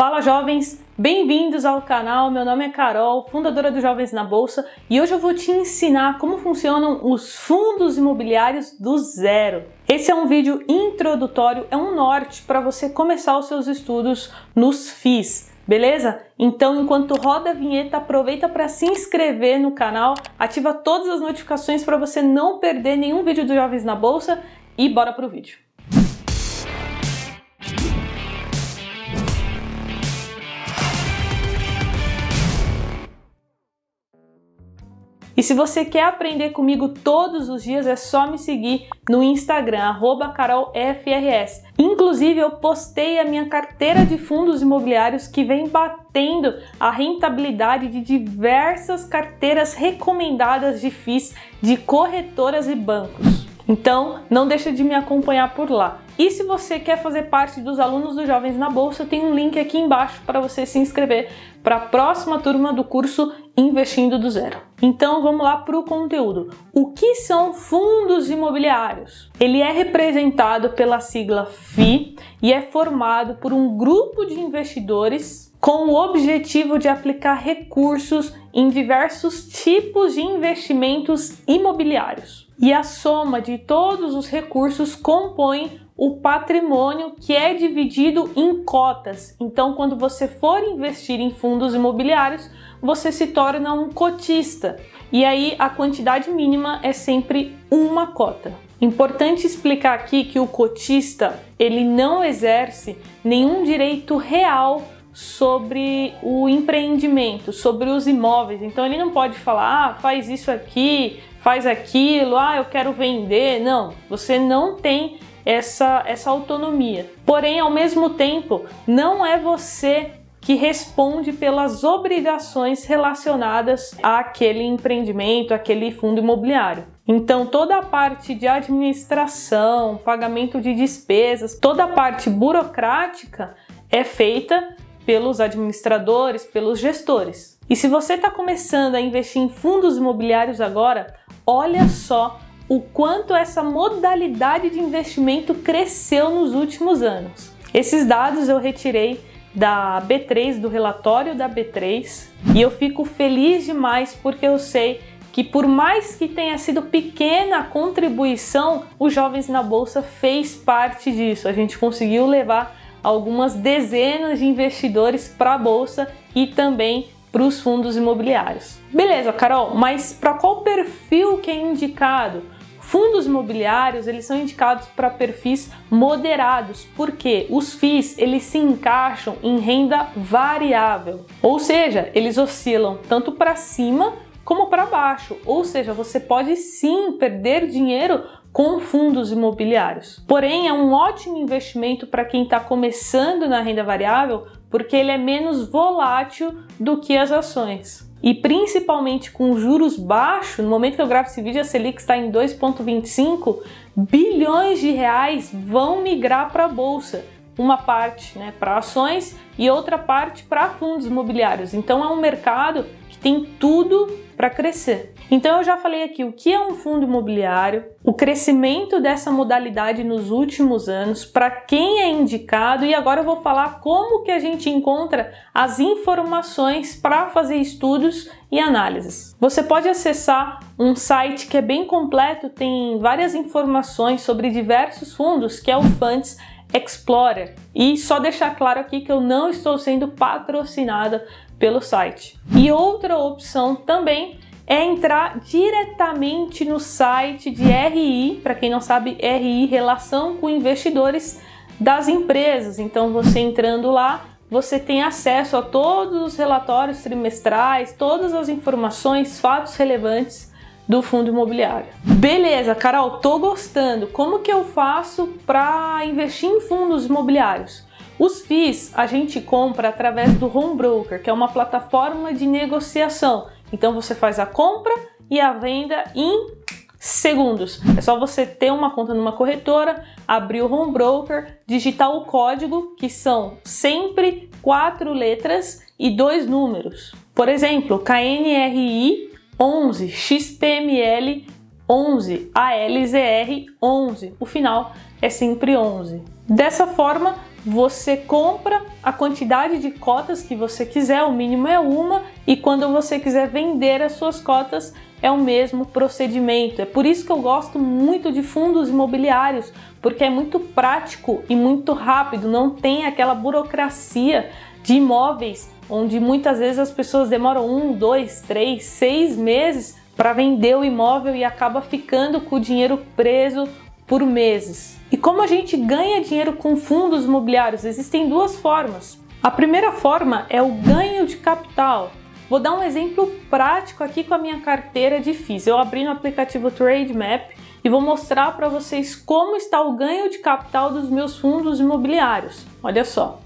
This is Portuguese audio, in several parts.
Fala jovens, bem-vindos ao canal. Meu nome é Carol, fundadora do Jovens na Bolsa, e hoje eu vou te ensinar como funcionam os fundos imobiliários do zero. Esse é um vídeo introdutório, é um norte para você começar os seus estudos nos FIIs. Beleza? Então, enquanto roda a vinheta, aproveita para se inscrever no canal, ativa todas as notificações para você não perder nenhum vídeo do Jovens na Bolsa e bora pro vídeo. E se você quer aprender comigo todos os dias, é só me seguir no Instagram, carolfrs. Inclusive, eu postei a minha carteira de fundos imobiliários que vem batendo a rentabilidade de diversas carteiras recomendadas de FIIs de corretoras e bancos. Então, não deixa de me acompanhar por lá. E se você quer fazer parte dos alunos dos Jovens na Bolsa, tem um link aqui embaixo para você se inscrever para a próxima turma do curso Investindo do Zero. Então vamos lá para o conteúdo. O que são fundos imobiliários? Ele é representado pela sigla FI e é formado por um grupo de investidores com o objetivo de aplicar recursos em diversos tipos de investimentos imobiliários. E a soma de todos os recursos compõe o patrimônio que é dividido em cotas. Então, quando você for investir em fundos imobiliários, você se torna um cotista. E aí a quantidade mínima é sempre uma cota. Importante explicar aqui que o cotista, ele não exerce nenhum direito real sobre o empreendimento, sobre os imóveis. Então ele não pode falar, ah, faz isso aqui, faz aquilo, ah, eu quero vender. Não, você não tem essa, essa autonomia. Porém, ao mesmo tempo, não é você que responde pelas obrigações relacionadas àquele empreendimento, àquele fundo imobiliário. Então, toda a parte de administração, pagamento de despesas, toda a parte burocrática é feita pelos administradores, pelos gestores. E se você está começando a investir em fundos imobiliários agora, olha só o quanto essa modalidade de investimento cresceu nos últimos anos. Esses dados eu retirei da B3, do relatório da B3, e eu fico feliz demais porque eu sei que por mais que tenha sido pequena a contribuição, os jovens na bolsa fez parte disso. A gente conseguiu levar algumas dezenas de investidores para a bolsa e também para os fundos imobiliários. Beleza, Carol, mas para qual perfil que é indicado? Fundos imobiliários, eles são indicados para perfis moderados, porque os FIIs, eles se encaixam em renda variável. Ou seja, eles oscilam tanto para cima como para baixo. Ou seja, você pode sim perder dinheiro com fundos imobiliários. Porém, é um ótimo investimento para quem está começando na renda variável, porque ele é menos volátil do que as ações. E principalmente com juros baixos, no momento que eu gravo esse vídeo, a Selic está em 2,25 bilhões de reais vão migrar para a bolsa. Uma parte né, para ações e outra parte para fundos imobiliários. Então é um mercado que tem tudo para crescer. Então eu já falei aqui o que é um fundo imobiliário, o crescimento dessa modalidade nos últimos anos, para quem é indicado e agora eu vou falar como que a gente encontra as informações para fazer estudos e análises. Você pode acessar um site que é bem completo, tem várias informações sobre diversos fundos, que é o Funds Explorer. E só deixar claro aqui que eu não estou sendo patrocinada pelo site. E outra opção também é entrar diretamente no site de RI, para quem não sabe, RI relação com investidores das empresas. Então você entrando lá, você tem acesso a todos os relatórios trimestrais, todas as informações, fatos relevantes do fundo imobiliário. Beleza, Carol, tô gostando. Como que eu faço para investir em fundos imobiliários? Os FIIs a gente compra através do Home Broker, que é uma plataforma de negociação. Então você faz a compra e a venda em segundos. É só você ter uma conta numa corretora, abrir o Home Broker, digitar o código, que são sempre quatro letras e dois números. Por exemplo, KNRI 11, XPML 11, ALZR 11. O final é sempre 11. Dessa forma, você compra a quantidade de cotas que você quiser, o mínimo é uma, e quando você quiser vender as suas cotas, é o mesmo procedimento. É por isso que eu gosto muito de fundos imobiliários, porque é muito prático e muito rápido, não tem aquela burocracia de imóveis onde muitas vezes as pessoas demoram um, dois, três, seis meses para vender o imóvel e acaba ficando com o dinheiro preso por meses. E como a gente ganha dinheiro com fundos imobiliários? Existem duas formas. A primeira forma é o ganho de capital. Vou dar um exemplo prático aqui com a minha carteira de FIIs. Eu abri no aplicativo TradeMap e vou mostrar para vocês como está o ganho de capital dos meus fundos imobiliários. Olha só.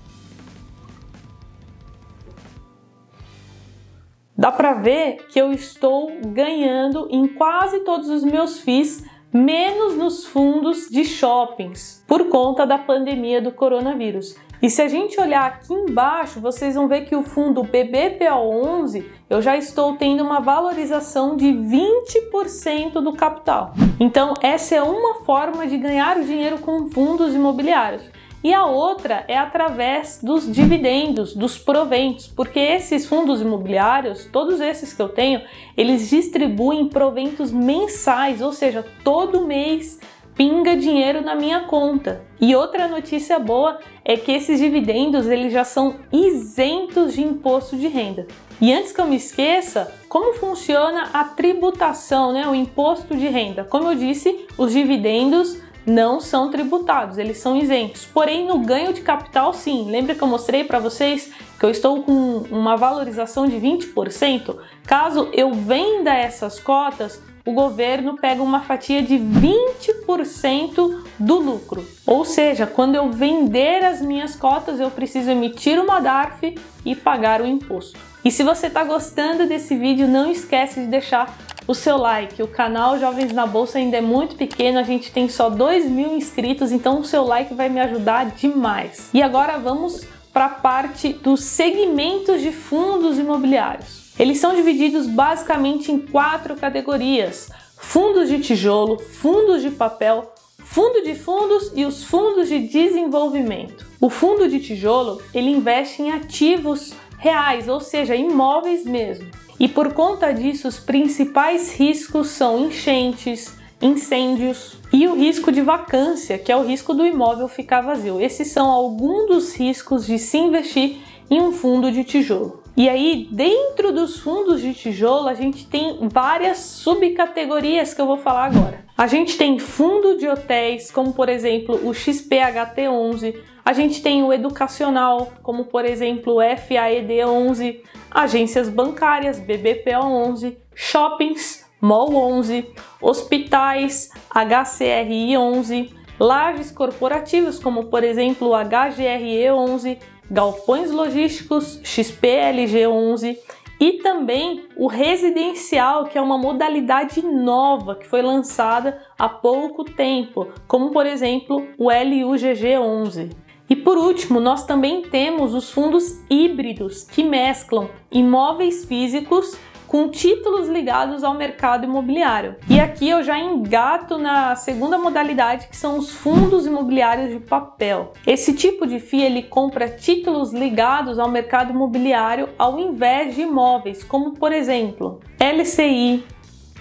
Dá para ver que eu estou ganhando em quase todos os meus FIIs menos nos fundos de shoppings por conta da pandemia do coronavírus. E se a gente olhar aqui embaixo, vocês vão ver que o fundo BBPO11 eu já estou tendo uma valorização de 20% do capital. Então, essa é uma forma de ganhar dinheiro com fundos imobiliários e a outra é através dos dividendos, dos proventos, porque esses fundos imobiliários, todos esses que eu tenho, eles distribuem proventos mensais, ou seja, todo mês pinga dinheiro na minha conta. E outra notícia boa é que esses dividendos eles já são isentos de imposto de renda. E antes que eu me esqueça, como funciona a tributação, né, o imposto de renda? Como eu disse, os dividendos não são tributados, eles são isentos. Porém, no ganho de capital, sim. Lembra que eu mostrei para vocês que eu estou com uma valorização de 20%? Caso eu venda essas cotas, o governo pega uma fatia de 20% do lucro. Ou seja, quando eu vender as minhas cotas, eu preciso emitir uma DARF e pagar o imposto. E se você está gostando desse vídeo, não esquece de deixar o seu like. O canal Jovens na Bolsa ainda é muito pequeno, a gente tem só 2 mil inscritos, então o seu like vai me ajudar demais. E agora vamos para a parte dos segmentos de fundos imobiliários. Eles são divididos basicamente em quatro categorias: fundos de tijolo, fundos de papel, fundo de fundos e os fundos de desenvolvimento. O fundo de tijolo ele investe em ativos reais, ou seja, imóveis mesmo. E por conta disso, os principais riscos são enchentes, incêndios e o risco de vacância, que é o risco do imóvel ficar vazio. Esses são alguns dos riscos de se investir em um fundo de tijolo. E aí, dentro dos fundos de tijolo, a gente tem várias subcategorias que eu vou falar agora. A gente tem fundo de hotéis, como por exemplo o XPHT11, a gente tem o educacional, como por exemplo o FAED11, agências bancárias, BBPO11, shoppings, MOL11, hospitais, HCRI11, lajes corporativas, como por exemplo o HGRE11, galpões logísticos, XPLG11 e também o residencial, que é uma modalidade nova que foi lançada há pouco tempo, como por exemplo o LUGG11. E por último, nós também temos os fundos híbridos que mesclam imóveis físicos com títulos ligados ao mercado imobiliário. E aqui eu já engato na segunda modalidade, que são os fundos imobiliários de papel. Esse tipo de FII ele compra títulos ligados ao mercado imobiliário ao invés de imóveis, como por exemplo, LCI,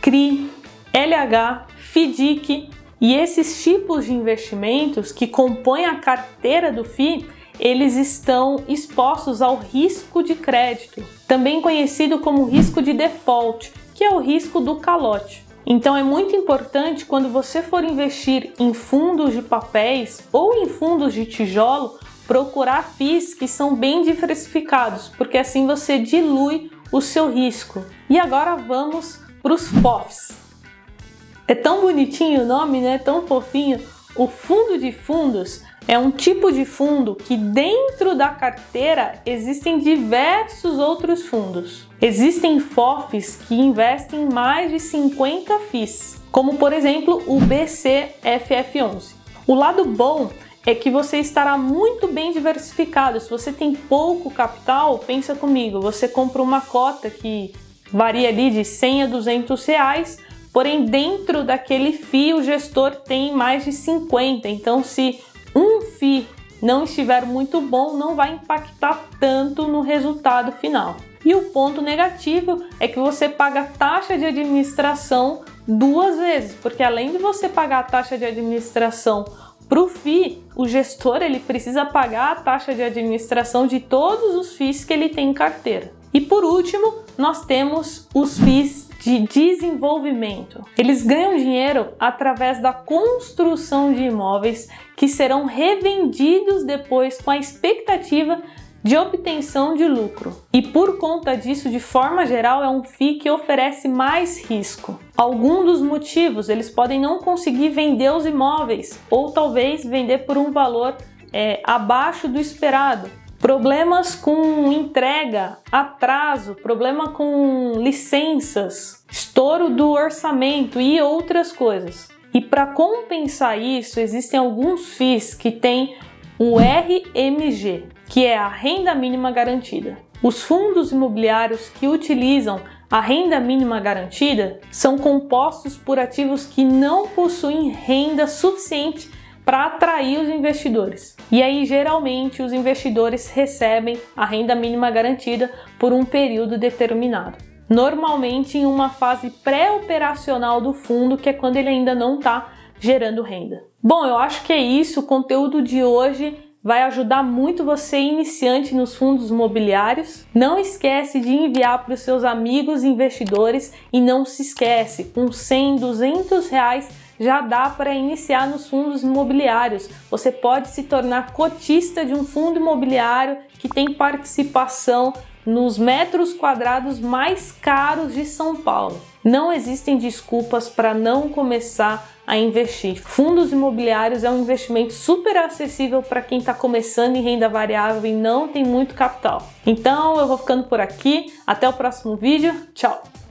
CRI, LH, FIDIC e esses tipos de investimentos que compõem a carteira do FII, eles estão expostos ao risco de crédito, também conhecido como risco de default, que é o risco do calote. Então é muito importante quando você for investir em fundos de papéis ou em fundos de tijolo, procurar FIIs que são bem diversificados, porque assim você dilui o seu risco. E agora vamos para os FOFs. É tão bonitinho o nome, né? Tão fofinho. O fundo de fundos é um tipo de fundo que dentro da carteira existem diversos outros fundos. Existem FOFs que investem em mais de 50 FIIs, como por exemplo o BCFF11. O lado bom é que você estará muito bem diversificado. Se você tem pouco capital, pensa comigo, você compra uma cota que varia ali de 100 a 200 reais, Porém, dentro daquele FII, o gestor tem mais de 50. Então, se um FII não estiver muito bom, não vai impactar tanto no resultado final. E o ponto negativo é que você paga taxa de administração duas vezes, porque além de você pagar a taxa de administração para o FII, o gestor ele precisa pagar a taxa de administração de todos os FIIs que ele tem em carteira. E por último, nós temos os FIIs de desenvolvimento. Eles ganham dinheiro através da construção de imóveis que serão revendidos depois com a expectativa de obtenção de lucro. E por conta disso, de forma geral, é um FII que oferece mais risco. Algum dos motivos, eles podem não conseguir vender os imóveis ou talvez vender por um valor é, abaixo do esperado. Problemas com entrega, atraso, problema com licenças, estouro do orçamento e outras coisas. E para compensar isso, existem alguns FIIs que têm o RMG, que é a renda mínima garantida. Os fundos imobiliários que utilizam a renda mínima garantida são compostos por ativos que não possuem renda suficiente para atrair os investidores. E aí, geralmente, os investidores recebem a renda mínima garantida por um período determinado. Normalmente em uma fase pré-operacional do fundo, que é quando ele ainda não está gerando renda. Bom, eu acho que é isso. O conteúdo de hoje vai ajudar muito você iniciante nos fundos imobiliários. Não esquece de enviar para os seus amigos investidores e não se esquece, com 100, 200 reais já dá para iniciar nos fundos imobiliários. Você pode se tornar cotista de um fundo imobiliário que tem participação nos metros quadrados mais caros de São Paulo. Não existem desculpas para não começar a investir. Fundos imobiliários é um investimento super acessível para quem está começando em renda variável e não tem muito capital. Então eu vou ficando por aqui. Até o próximo vídeo. Tchau!